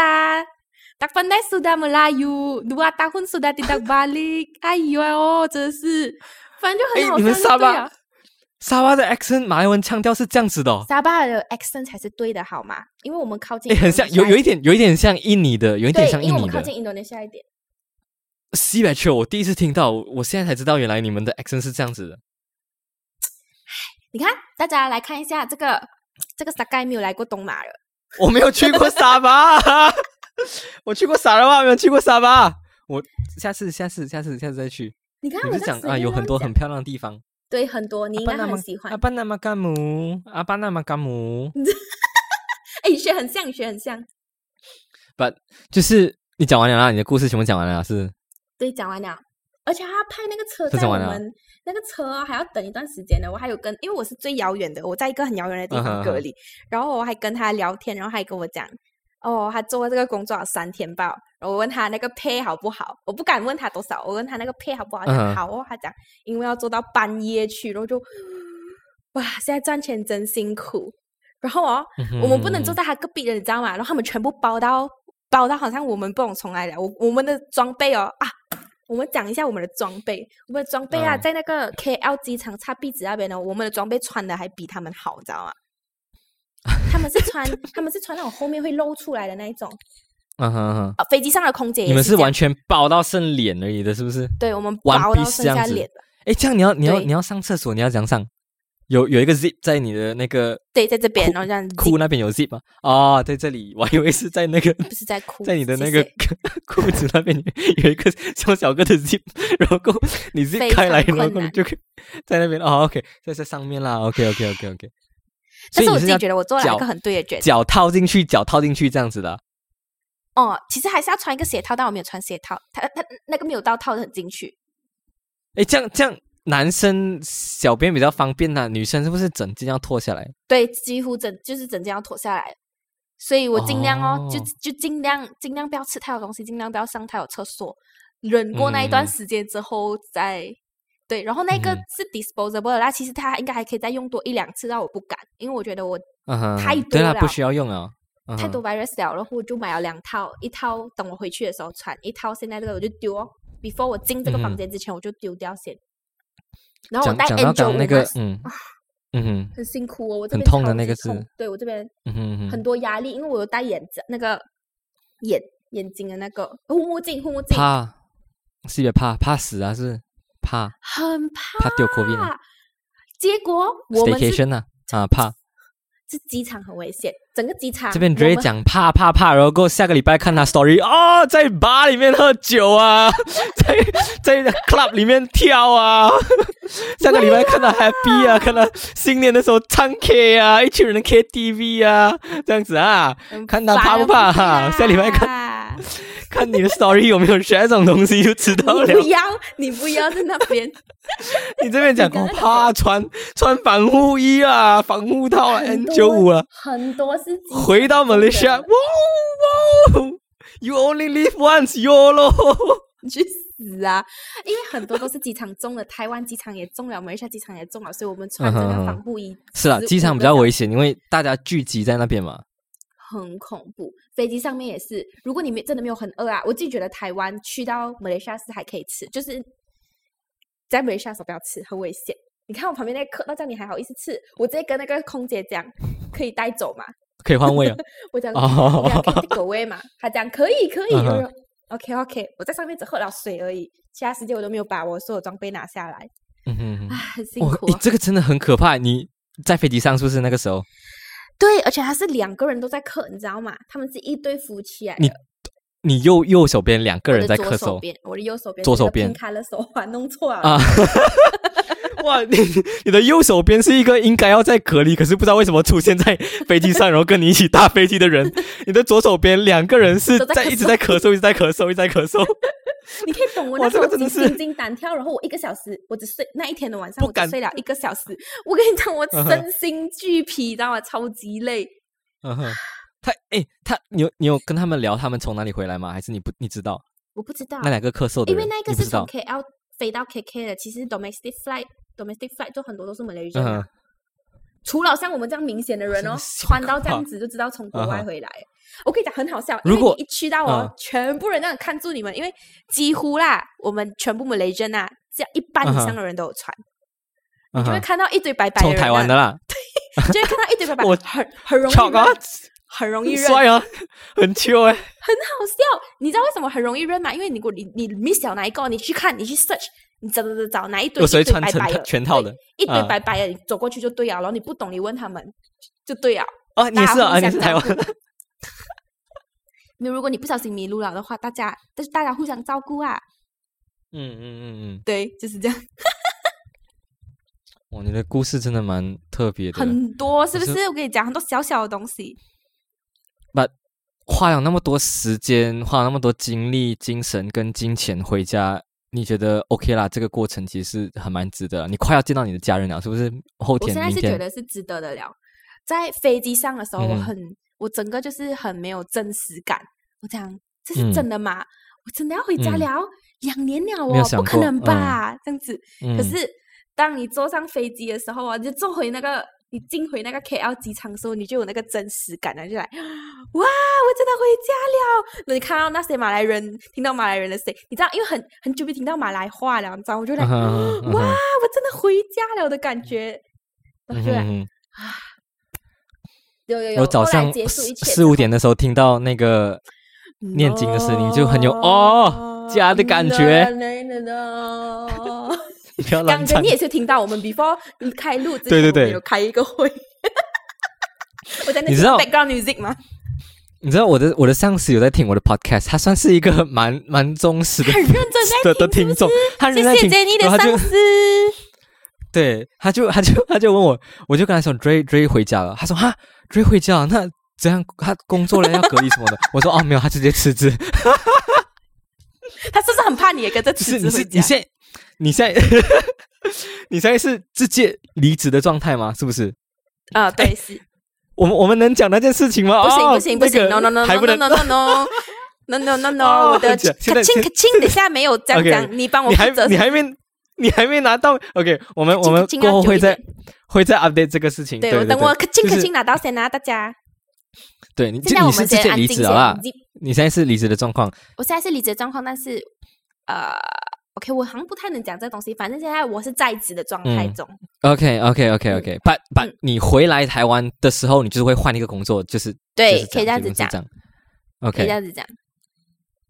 Tak pandai sudah Melayu, dua tahun sudah tidak balik. 哎呦，真是，反正就很好你们沙巴，沙巴的 accent 马来文腔调是这样子的。沙巴的 accent 才是对的，好吗？因为我们靠近，很像，有有一点，有一点像印尼的，有一点像印尼的。靠近印度尼西亚一点。西北区，我第一次听到，我现在才知道，原来你们的 accent 是这样子的。你看，大家来看一下这个，这个沙盖没有来过东马了。我没有去过沙巴。我去过沙拉瓦，没有去过沙巴。我下次、下次、下次、下次再去。你看，我是讲啊，有很多很漂亮的地方。对，很多你应该很喜欢。阿巴那马甘姆，阿巴那马甘姆。哎，学很像，学很像。But，就是你讲完了，你的故事全部讲完了，是？对，讲完了。而且他派那个车在我们那个车还要等一段时间呢。我还有跟，因为我是最遥远的，我在一个很遥远的地方隔离，然后我还跟他聊天，然后还跟我讲。哦，他做这个工作三天吧。我问他那个配好不好，我不敢问他多少。我问他那个配好不好，讲好哦。他讲因为要做到半夜去，然后就哇，现在赚钱真辛苦。然后哦，我们不能坐在他隔壁的，你知道吗？然后他们全部包到包到，好像我们不懂从哪里来。我我们的装备哦啊，我们讲一下我们的装备。我们的装备啊，在那个 KL 机场擦壁纸那边呢，我们的装备穿的还比他们好，你知道吗？他们是穿，他们是穿那种后面会露出来的那一种。嗯哼哼。飞机上的空姐，你们是完全包到剩脸而已的，是不是？对，我们包到剩下脸哎，这样你要你要你要上厕所，你要怎样上？有有一个 zip 在你的那个，对，在这边，然后这样裤那边有 zip 吗？哦，在这里，我还以为是在那个，不是在裤，在你的那个 裤子那边有一个小小个的 zip，然后你 zip 开来，然后你就可以在那边。哦，OK，在在上面啦。OK，OK，OK，OK。但是我自己觉得我做了一个很对的决定，脚套进去，脚套进去这样子的。哦，其实还是要穿一个鞋套，但我没有穿鞋套，它它那个没有到套的很进去。哎，这样这样，男生小便比较方便呐，女生是不是整件要脱下来？对，几乎整就是整件要脱下来，所以我尽量哦，就就尽量尽量不要吃太多东西，尽量不要上太多厕所，忍过那一段时间之后再。对，然后那个是 disposable，那其实它应该还可以再用多一两次，但我不敢，因为我觉得我太多了，不需要用啊，太多 virus 了，然后我就买了两套，一套等我回去的时候穿，一套现在这个我就丢哦，before 我进这个房间之前我就丢掉先。然后我带 N 九那个，嗯嗯哼，很辛苦哦，我这边很痛的那个是，对我这边。很多压力，因为我有戴眼子那个眼眼睛的那个护目镜，护目镜。怕是也怕怕死啊是。怕，很怕，怕丢 COVID，结果我们是啊，啊怕，这机场很危险，整个机场这边直接讲怕怕怕，然后过下个礼拜看他 story 哦，在 bar 里面喝酒啊，在在 club 里面跳啊，下个礼拜看到 happy 啊，看到新年的时候唱 K 啊，一群人的 KTV 啊，这样子啊，看他怕不怕哈？下礼拜看。看你的 story 有没有学这种东西就知道了。不要，你不要在那边。你这边讲我怕穿穿防护衣啊，防护套啊，N 九五啊，很多是。回到 Malaysia，哇哇，You only live once，YOLO。你去死啊！因为很多都是机场中的，台湾机场也中了，马来西亚机场也中了，所以我们穿这个防护衣。是啊，机场比较危险，因为大家聚集在那边嘛。很恐怖，飞机上面也是。如果你没真的没有很饿啊，我自己觉得台湾去到马来西亚是还可以吃，就是在马来西亚时候不要吃，很危险。你看我旁边那客，那这样你还好意思吃？我直接跟那个空姐讲，可以带走吗？可以换位啊？我讲哦，可以 位嘛？他讲可以，可以。OK OK，我在上面只喝了水而已，其他时间我都没有把我所有装备拿下来。嗯哼，啊，很辛苦。这个真的很可怕。你在飞机上是不是那个时候？对，而且他是两个人都在咳，你知道吗？他们是一对夫妻哎。你你右右手边两个人在咳嗽，我的右手边，左手边开了手 环，弄错了啊！哇，你你的右手边是一个应该要在隔离，可是不知道为什么出现在飞机上，然后跟你一起搭飞机的人。你的左手边两个人是在一直在咳嗽，一直在咳嗽，一直在咳嗽。你可以懂我那时候心惊胆跳，然后我一个小时，我只睡那一天的晚上，我只睡了一个小时。我跟你讲，我身心俱疲，知道吗？超级累。嗯哼，他哎，他你有你有跟他们聊他们从哪里回来吗？还是你不你知道？我不知道那两个咳嗽的，因为那个是从 KL 飞到 KK 的。其实 domestic flight domestic flight 就很多都是马来人。除了像我们这样明显的人哦，穿到这样子就知道从国外回来。我跟你讲很好笑，如果一去到哦，全部人这样看住你们，因为几乎啦，我们全部 Malaysian 啊，这样一半以上的人都有穿，你就会看到一堆白白的从台湾的啦，对，就会看到一堆白白，我很很容易很容易认，帅啊，很秋哎，很好笑。你知道为什么很容易认吗？因为你你你 miss 掉哪一个，你去看，你去 search，你找找找找哪一堆，有谁穿成全套的，一堆白白的，你走过去就对啊。然后你不懂，你问他们就对啊。哦，你是啊，你是台湾。那如果你不小心迷路了的话，大家但是大家互相照顾啊。嗯嗯嗯嗯，对，就是这样。哇，你的故事真的蛮特别的，很多是不是？我跟你讲，很多小小的东西。把花了那么多时间，花了那么多精力、精神跟金钱回家，你觉得 OK 啦？这个过程其实是很蛮值得。你快要见到你的家人了，是不是？后天，我现在是觉得是值得的了。在飞机上的时候，我很。我整个就是很没有真实感。我讲这是真的吗？我真的要回家了？两年了哦，不可能吧？这样子。可是当你坐上飞机的时候啊，就坐回那个，你进回那个 KL 机场的时候，你就有那个真实感了，就来 哇！我真的回家了。那你看到那些马来人，听到马来人的声，你知道，因为很很久没听到马来话了，你知道，我就来 哇！我真的回家了的感觉，我就来 啊。有有有！我早上四五点的时候听到那个念经的声音，就很有哦家的感觉。刚刚你也是听到我们 before 开录之前有开一个会。我在那你知道 background music 吗？你知道我的我的上司有在听我的 podcast，他算是一个蛮蛮忠实的、很认真 的听众。谢谢你的上司。对，他就他就他就问我，我就跟他说追追回家了。他说哈追回家，那怎样？他工作了要隔离什么的？我说哦没有，他直接辞职。他是不是很怕你也跟着辞职回家？你现在你现在 你现在是直接离职的状态吗？是不是？啊，对，是。我们我们能讲那件事情吗？不行不行不行，no no no no no no no no no no no，我的可亲可亲，等下没有讲讲，你帮我负责，你还没。你还没拿到？OK，我们我们过后会再会再 update 这个事情。对，等我可清可清拿到先啊，大家。对，你现在我们先离职了。你现在是离职的状况。我现在是离职的状况，但是呃，，OK，我好像不太能讲这东西。反正现在我是在职的状态中。OK，OK，OK，OK。But But 你回来台湾的时候，你就是会换一个工作，就是对，可以这样子讲。OK，可以这样子讲。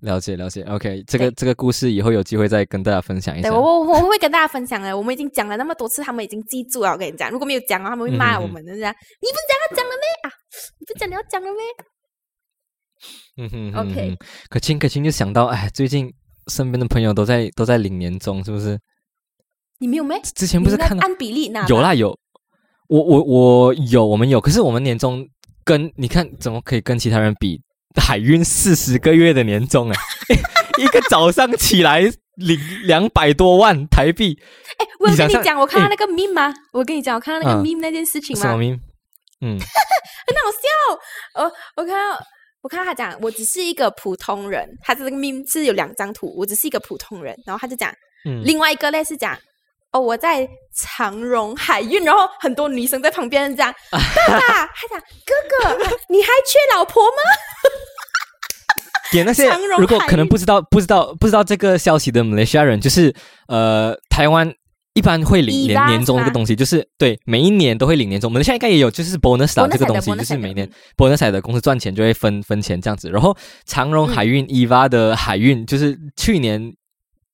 了解了解，OK，这个这个故事以后有机会再跟大家分享一下。对，我我我会跟大家分享的。我们已经讲了那么多次，他们已经记住了。我跟你讲，如果没有讲，他们会骂我们的。这样，你不是讲要讲了没啊？你不是讲你要讲了没？嗯哼，OK。可亲可亲就想到，哎，最近身边的朋友都在都在领年终，是不是？你没有没？之前不是看按比例拿？有啦有，我我我有，我们有。可是我们年终跟你看，怎么可以跟其他人比？海运四十个月的年终 哎，一个早上起来领两百多万台币。哎，我跟你讲，我看到那个 meme 吗？我跟你讲，我看到那个 meme 那件事情吗？什么 meme？嗯，很好笑。呃，我看到，我看到他讲，我只是一个普通人。他这个 meme 是有两张图，我只是一个普通人。然后他就讲，嗯，另外一个类是讲。哦，我在长荣海运，然后很多女生在旁边这样，爸爸他讲哥哥，你还缺老婆吗？给那些如果可能不知道不知道不知道这个消息的马来西亚人，就是呃，台湾一般会领年年终这个东西，就是对每一年都会领年终。我们现在应该也有，就是 bonus 啊这个东西，就是每年 bonus 的公司赚钱就会分分钱这样子。然后长荣海运 EVA 的海运，就是去年。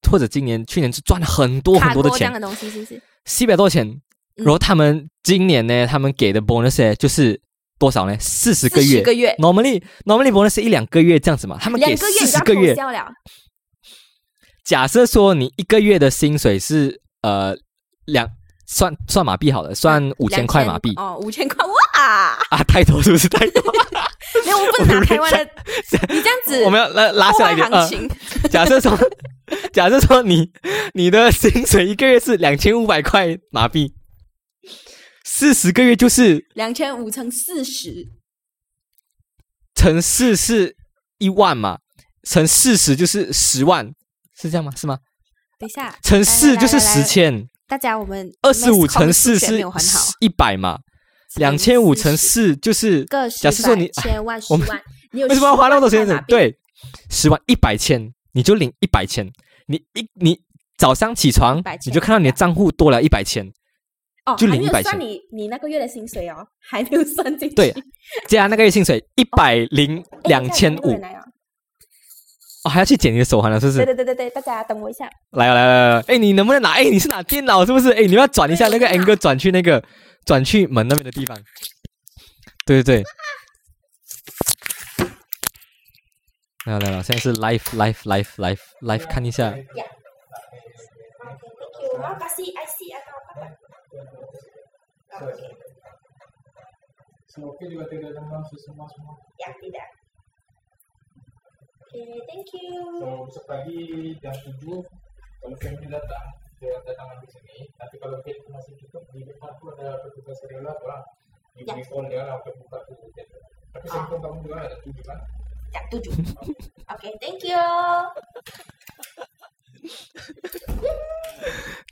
或者今年、去年是赚了很多很多的钱，七百多钱。然后他们今年呢，他们给的 bonus 就是多少呢？四十个月。个月。Normally Normally bonus 一两个月这样子嘛？他们给四十个月。假设说你一个月的薪水是呃两算算马币好了，算五千块马币。哦，五千块哇！啊，太多是不是太多？没有，我不能拿台湾的。你这样子，我们要拉拉下来一点。假设说。假设说你你的薪水一个月是两千五百块马币，四十个月就是两千五乘四十，乘四是一万嘛？乘四十就是十万，是这样吗？是吗？等一下，乘四就是十千。大家我们二十五乘四是一百嘛？两千五乘四就是个假设说你千万十万，你为什么要花那么多钱？对，十万一百千，你就领一百千。你一你早上起床，你就看到你的账户多了一百千。哦，就领一百千。你你那个月的薪水哦，还没有算进去。对，加那个月薪水一百零两千五。哦，还要去剪你的手环了，是不是？对对对对对，大家等我一下。来来来来，哎，你能不能拿？哎，你是拿电脑是不是？哎，你要转一下那个 N 哥，转去那个，转去门那边的地方。对对对。来来来，现在是 live live live live live，看一下。谢 thank you.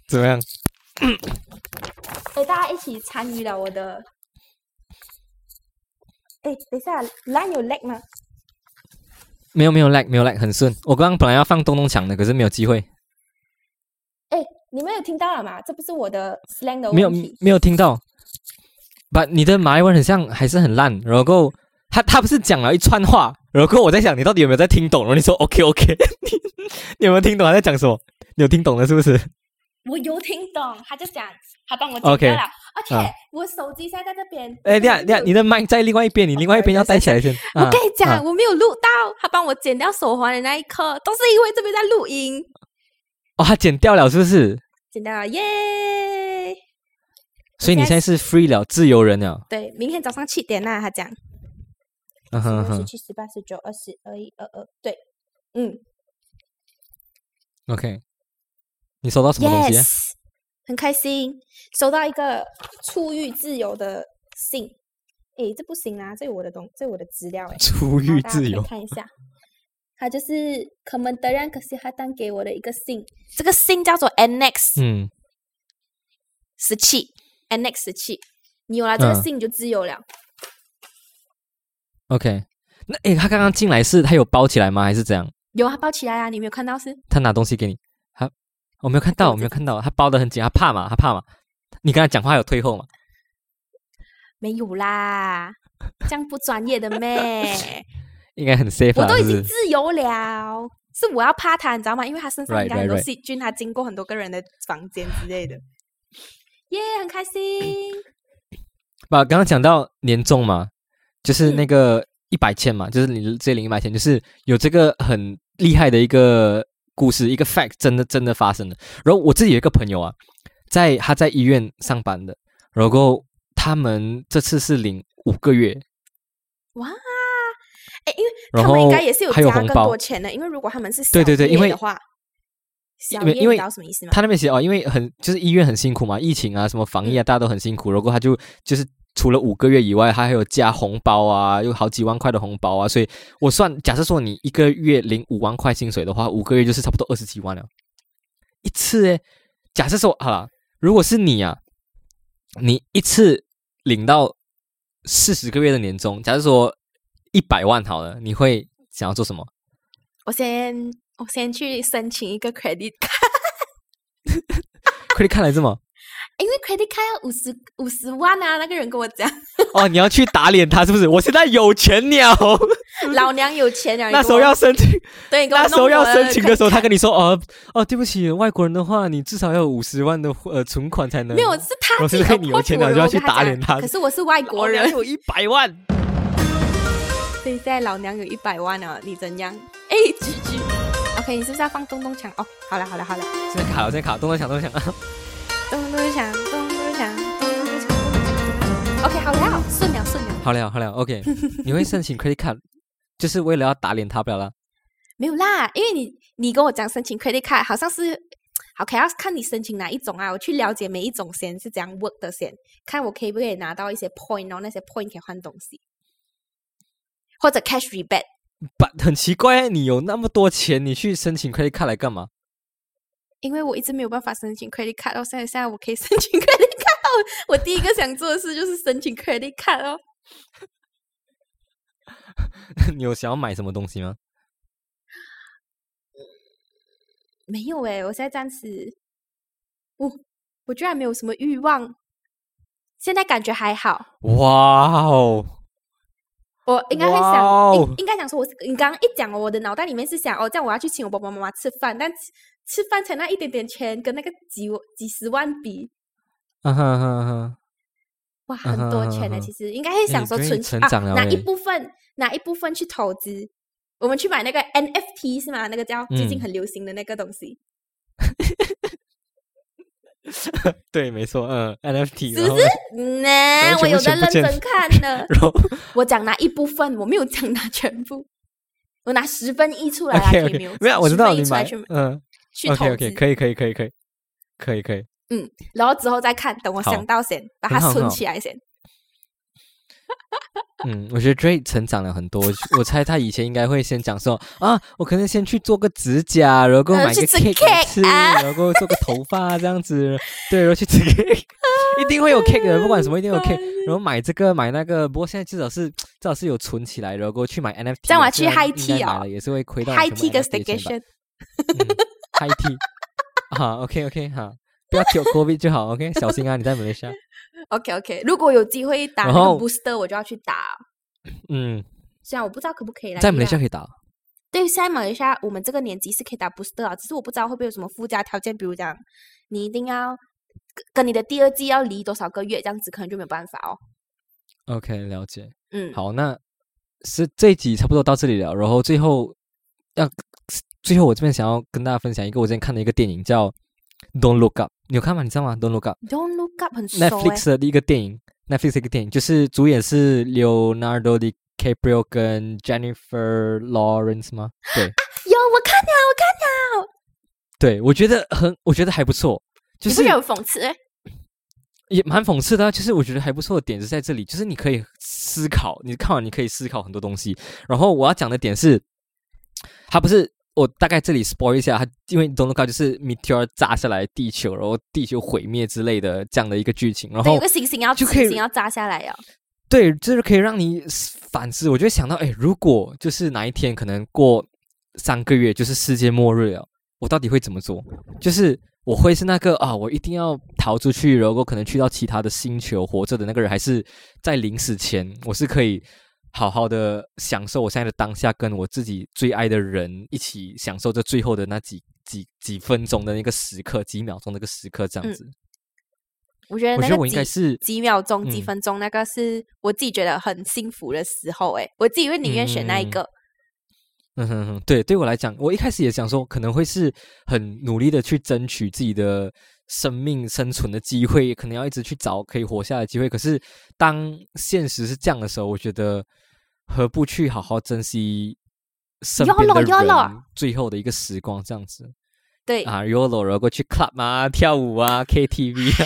怎么样？嗯陪大家一起参与了我的。诶等一下蓝有累吗？没有没有 like 没有 like 很顺。我刚刚本来要放东东墙的，可是没有机会。哎，你们有听到了吗？这不是我的 slang 的问题。没有没有听到。把你的马来文很像，还是很烂。然后他他不是讲了一串话，然后我在想你到底有没有在听懂？然后你说 OK OK，你你有没有听懂他在讲什么？你有听懂了是不是？我有听懂，他就讲他帮我剪掉了。而且我手机现在在这边。哎，你看，你看，你的麦在另外一边，你另外一边要带起来先。我跟你讲，我没有录到他帮我剪掉手环的那一刻，都是因为这边在录音。哦，他剪掉了是不是？剪掉了，耶！所以你现在是 free 了，自由人了。对，明天早上七点呐，他讲。嗯哼哼。十七、十八、十九、二十、二一、二二，对，嗯。OK，你收到什么东西？很开心收到一个出狱自由的信，诶，这不行啊！这有我的东，这有我的资料诶。出狱自由，看一下，他就是可门德让可是他当给我的一个信，这个信叫做 Annex，嗯，十七 Annex 十七，你有了这个信你就自由了。OK，那诶，他刚刚进来是他有包起来吗？还是怎样？有啊，包起来啊！你没有看到是？他拿东西给你。我没有看到，我没有看到，他包的很紧，他怕嘛？他怕嘛？你跟他讲话有退后吗？没有啦，这样不专业的咩？应该很 safe。我都已经自由了，是我要怕他，你知道吗？因为他身上应该很多细菌，他经过很多个人的房间之类的。耶，很开心。把刚刚讲到年终嘛，就是那个一百千嘛，就是你这领一百千，就是有这个很厉害的一个。故事一个 fact 真的真的发生了。然后我自己有一个朋友啊，在他在医院上班的，然后他们这次是领五个月。哇，哎，因为他们应该也是有加更多钱的，因为如果他们是对对对，因为的话，因为因为什么意思吗？他那边写哦，因为很就是医院很辛苦嘛，疫情啊，什么防疫啊，大家都很辛苦。然后他就就是。除了五个月以外，他还有加红包啊，有好几万块的红包啊，所以我算，假设说你一个月领五万块薪水的话，五个月就是差不多二十几万了，一次诶。假设说好了，如果是你啊，你一次领到四十个月的年终，假设说一百万好了，你会想要做什么？我先我先去申请一个 credit card，credit card 来着吗？因为 credit card 要五十五十万啊！那个人跟我讲。哦，你要去打脸他是不是？我现在有钱了，老娘有钱了！那时候要申请，对，那时候要申请的时候，他跟你说：“哦哦，对不起，外国人的话，你至少要五十万的呃存款才能。”没有，是他。我是看你有钱鸟就要去打脸他。可是我是外国人，有一百万。所以现在老娘有一百万了，你怎样？哎，G G。OK，你是不是要放东东墙？哦，好了好了好了。现在卡了，现在卡，东东墙，东东墙。咚咚响，咚咚响，咚咚响，OK，好了，顺了，顺了。好了，好了，OK。你会申请 credit card，就是为了要打脸他不了啦？没有啦，因为你你跟我讲申请 credit card，好像是 OK，要看你申请哪一种啊？我去了解每一种先是怎样 work 的先，看我可以不可以拿到一些 point 哦，那些 point 可以换东西，或者 cash rebate。不，很奇怪，你有那么多钱，你去申请 credit card 来干嘛？因为我一直没有办法申请 credit card，到现在现在我可以 申请 credit card。我第一个想做的事就是申请 credit card 哦。你有想要买什么东西吗？没有哎，我现在暂时，我我居然没有什么欲望。现在感觉还好。哇哦！我应该会想，应应该想说，我你刚刚一讲，我的脑袋里面是想，哦，这样我要去请我爸爸妈妈吃饭，但吃饭才那一点点钱，跟那个几几十万比，啊哈哈哈！哇，很多钱呢。其实应该会想说存钱，拿一部分，拿一部分去投资。我们去买那个 NFT 是吗？那个叫最近很流行的那个东西。对，没错，嗯，NFT 是不是？那我有在认真看呢。我讲拿一部分，我没有讲拿全部。我拿十分一出来啊，没有，没有，我知道你买，嗯，去投资，可以，可以，可以，可以，可以，可以。嗯，然后之后再看，等我想到先把它存起来先。嗯，我觉得 Drake 成长了很多。我猜他以前应该会先讲说啊，我可能先去做个指甲，然后买个 cake 吃，然后做个头发这样子。对，然后去吃 cake，一定会有 cake 的，不管什么一定有 cake。然后买这个买那个，不过现在至少是至少是有存起来，然后去买 NFT。这样我去 High Tea 啊，也是会亏到 High Tea 的 station。High Tea，好，OK OK，好，不要有 COVID 就好，OK，小心啊，你在马来西亚。OK OK，如果有机会打那个 booster，我就要去打。嗯，虽然我不知道可不可以来，在马来西亚可以打。对，在马来西亚，我们这个年纪是可以打 booster 啊，只是我不知道会不会有什么附加条件，比如讲你一定要跟你的第二季要离多少个月，这样子可能就没有办法哦。OK，了解。嗯，好，那是这一集差不多到这里了，然后最后要最后我这边想要跟大家分享一个我之前看的一个电影叫。Don't look up，你有看吗？你知道吗？Don't look up，Don't look up 很 Netflix 的一个电影，Netflix 一个电影，就是主演是 Leonardo DiCaprio 跟 Jennifer Lawrence 吗？对，有我看了，我看了。对，我觉得很，我觉得还不错，就是有讽刺，也蛮讽刺的。就是我觉得还不错的点是在这里，就是你可以思考，你看完你可以思考很多东西。然后我要讲的点是，他不是。我大概这里 spoil 一下，它因为 Don't Look Up 就是 meteor 砸下来地球，然后地球毁灭之类的这样的一个剧情，然后有个行星要就可以要砸下来呀。对，就是可以让你反思。我就想到，哎，如果就是哪一天可能过三个月就是世界末日了，我到底会怎么做？就是我会是那个啊，我一定要逃出去，然后可能去到其他的星球活着的那个人，还是在临死前我是可以。好好的享受我现在的当下，跟我自己最爱的人一起享受这最后的那几几几分钟的那个时刻，几秒钟那个时刻，这样子。我觉得，我觉得我应该是几秒钟、几分钟，那个是我自己觉得很幸福的时候。哎，我自己会宁愿选那一个。嗯哼哼，对，对我来讲，我一开始也想说，可能会是很努力的去争取自己的。生命生存的机会，可能要一直去找可以活下来的机会。可是，当现实是这样的时候，我觉得何不去好好珍惜身边的人，最后的一个时光，这样子。对啊，Yolo，然后去 club 啊，跳舞啊，KTV 啊。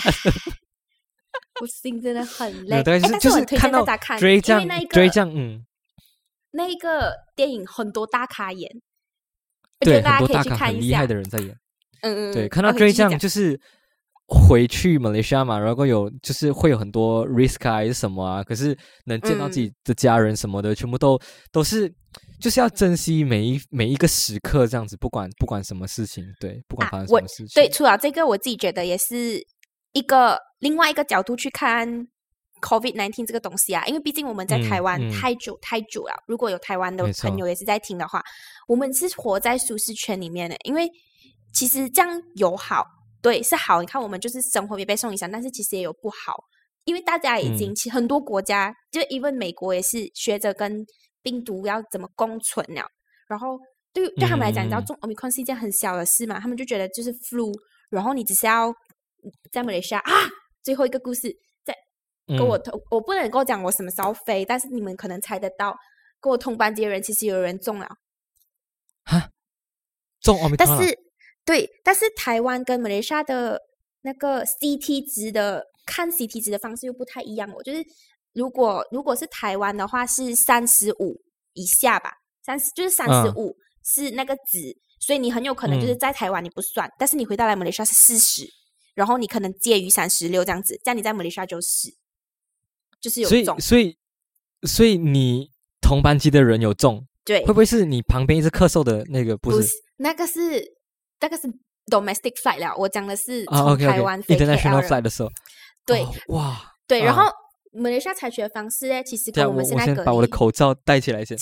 我心真的很累，但是就是看到追将追将，嗯，那一个电影很多大咖演，对，很多大咖很厉害的人在演。嗯嗯，对，看到追这样就是回去马来西亚嘛，然后有就是会有很多 risk 还是什么啊，可是能见到自己的家人什么的，全部都都是就是要珍惜每一每一个时刻，这样子，不管不管什么事情，对，不管发生什么事情，对，除了这个，我自己觉得也是一个另外一个角度去看 COVID nineteen 这个东西啊，因为毕竟我们在台湾太久太久了，如果有台湾的朋友也是在听的话，我们是活在舒适圈里面的，因为。其实这样有好，对，是好。你看，我们就是生活没被受影响，但是其实也有不好，因为大家已经，其很多国家，就 even 美国也是学着跟病毒要怎么共存了。然后，对对他们来讲，你知道中 omicron 是一件很小的事嘛？他们就觉得就是 flu，然后你只是要在马来西亚啊。最后一个故事，在跟我同，我不能跟我讲我什么时候飞，但是你们可能猜得到，跟我同班级的人其实有人中了，哈，中 omicron，但是。对，但是台湾跟马来西亚的那个 CT 值的看 CT 值的方式又不太一样哦。就是如果如果是台湾的话，是三十五以下吧，三十就是三十五是那个值，所以你很有可能就是在台湾你不算，但是你回到来马来西亚是四十，然后你可能介于三十六这样子，这样你在马来西亚就是就是有所以中，所以所以你同班级的人有中，对会，不会是你旁边一直咳嗽的那个？不是不是那个是那个是 domestic flight 了，我讲的是啊从台湾飞 OK，international flight 的时候，对哦哇，对，然啊后马来西亚采取的方式呢，其实跟我们现在把我的口罩戴起来先。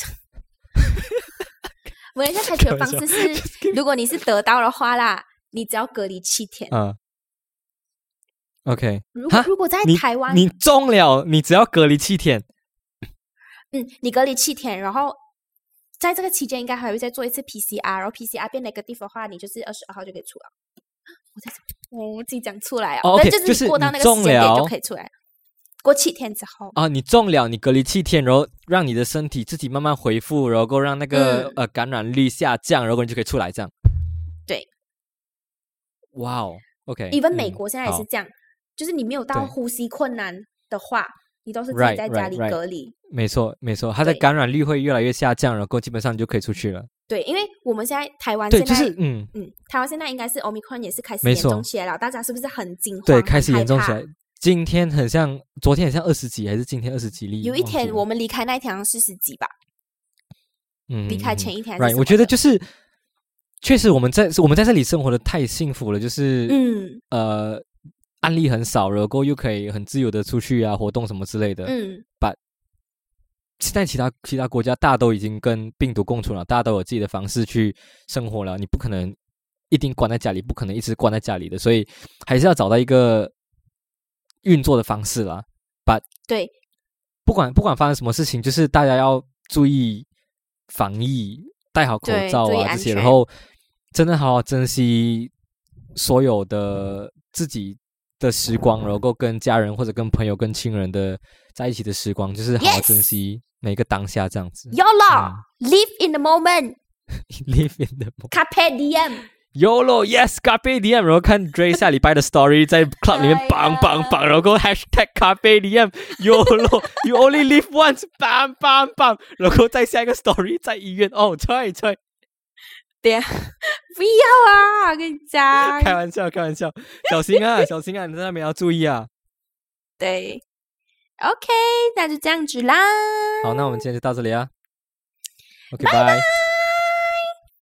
马来西亚采取的方式是，如果你是得到的话啦，你只要隔离七天。嗯，OK，如果如果在台湾，你中了，你只要隔离七天。嗯，你隔离七天，然后在这个期间应该还会再做一次 PCR，然后 PCR 变 negative 的话，你就是二十二号就可以出了。我在这，我自己讲出来啊，哦但 OK，就就是你过到那个时间点就可以出来。过七天之后，啊，你中了，你隔离七天，然后让你的身体自己慢慢恢复，然后让那个、嗯呃感染率下降，然后你就可以出来这样。对。哇哦，OK。even 美嗯国现在也是这样，就是你没有到呼吸困难的话，你都是自己在家里 right. 隔离。没错，没错，它的感染率会越来越下降，然后基本上你就可以出去了。对，因为我们现在台湾，现在就是嗯，嗯，台湾现在应该是 Omicron 也是开始严重起来了，大家是不是很惊慌？对，开始严重起来。今天很像，昨天很像二十几，还是今天二十几例？有一天我们离开那一天四十几吧，嗯离开嗯前一天 right，我觉得就是确实我们在我们在这里生活的太幸福了，就是嗯呃案例很少，然后又可以很自由的出去啊活动什么之类的。嗯，把现在其他其他国家大都已经跟病毒共存了，大家都有自己的方式去生活了，你不可能一定关在家里，不可能一直关在家里的，所以还是要找到一个运作的方式啦。把对，不管不管发生什么事情，就是大家要注意防疫，戴好口罩啊这些，然后真的好好珍惜所有的自己的时光，然后跟家人或者跟朋友、跟亲人的在一起的时光，就是好好珍惜每个当下，这样子。YOLO 嗯 live in the moment Live in the moment. carpe diem。YOLO yes carpe diem，然后看 Dre 下礼拜的 story 在 club 里面哎呀绑绑绑，然后 hashtag carpe diem YOLO you only live once，绑绑绑，然后再下一个 story 在医院哦，吹吹，对啊，不要啊！我跟你讲，开玩笑开玩笑，小心啊小心啊，你在那边要注意啊。对，OK，那就这样子啦。好，那我们今天就到这里啊。OK，拜。